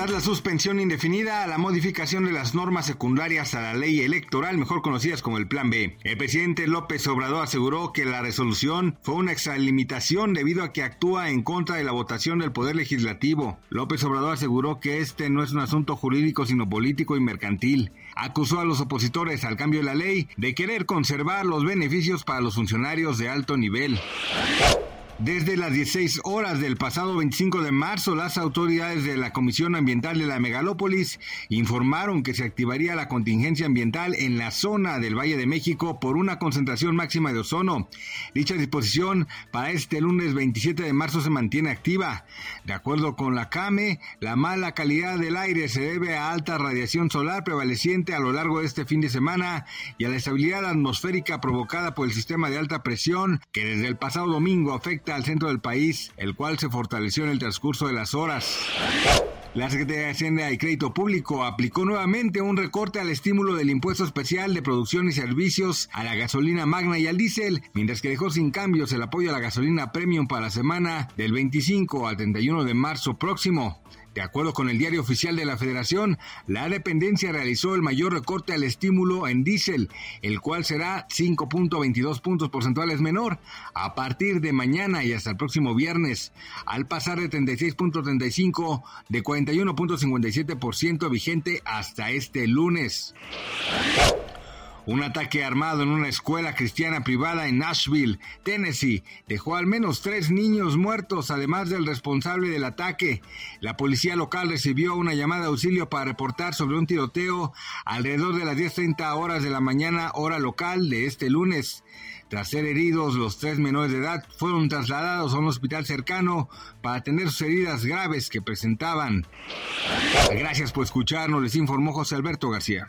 Tras la suspensión indefinida a la modificación de las normas secundarias a la ley electoral, mejor conocidas como el Plan B, el presidente López Obrador aseguró que la resolución fue una extralimitación debido a que actúa en contra de la votación del Poder Legislativo. López Obrador aseguró que este no es un asunto jurídico sino político y mercantil. Acusó a los opositores al cambio de la ley de querer conservar los beneficios para los funcionarios de alto nivel. Desde las 16 horas del pasado 25 de marzo, las autoridades de la Comisión Ambiental de la Megalópolis informaron que se activaría la contingencia ambiental en la zona del Valle de México por una concentración máxima de ozono. Dicha disposición para este lunes 27 de marzo se mantiene activa. De acuerdo con la CAME, la mala calidad del aire se debe a alta radiación solar prevaleciente a lo largo de este fin de semana y a la estabilidad atmosférica provocada por el sistema de alta presión que desde el pasado domingo afecta al centro del país, el cual se fortaleció en el transcurso de las horas. La Secretaría de Hacienda y Crédito Público aplicó nuevamente un recorte al estímulo del impuesto especial de producción y servicios a la gasolina magna y al diésel, mientras que dejó sin cambios el apoyo a la gasolina premium para la semana del 25 al 31 de marzo próximo. De acuerdo con el diario oficial de la Federación, la dependencia realizó el mayor recorte al estímulo en diésel, el cual será 5.22 puntos porcentuales menor a partir de mañana y hasta el próximo viernes, al pasar de 36.35 de 41.57% vigente hasta este lunes. Un ataque armado en una escuela cristiana privada en Nashville, Tennessee, dejó al menos tres niños muertos, además del responsable del ataque. La policía local recibió una llamada de auxilio para reportar sobre un tiroteo alrededor de las 10.30 horas de la mañana, hora local de este lunes. Tras ser heridos, los tres menores de edad fueron trasladados a un hospital cercano para atender sus heridas graves que presentaban. Gracias por escucharnos, les informó José Alberto García.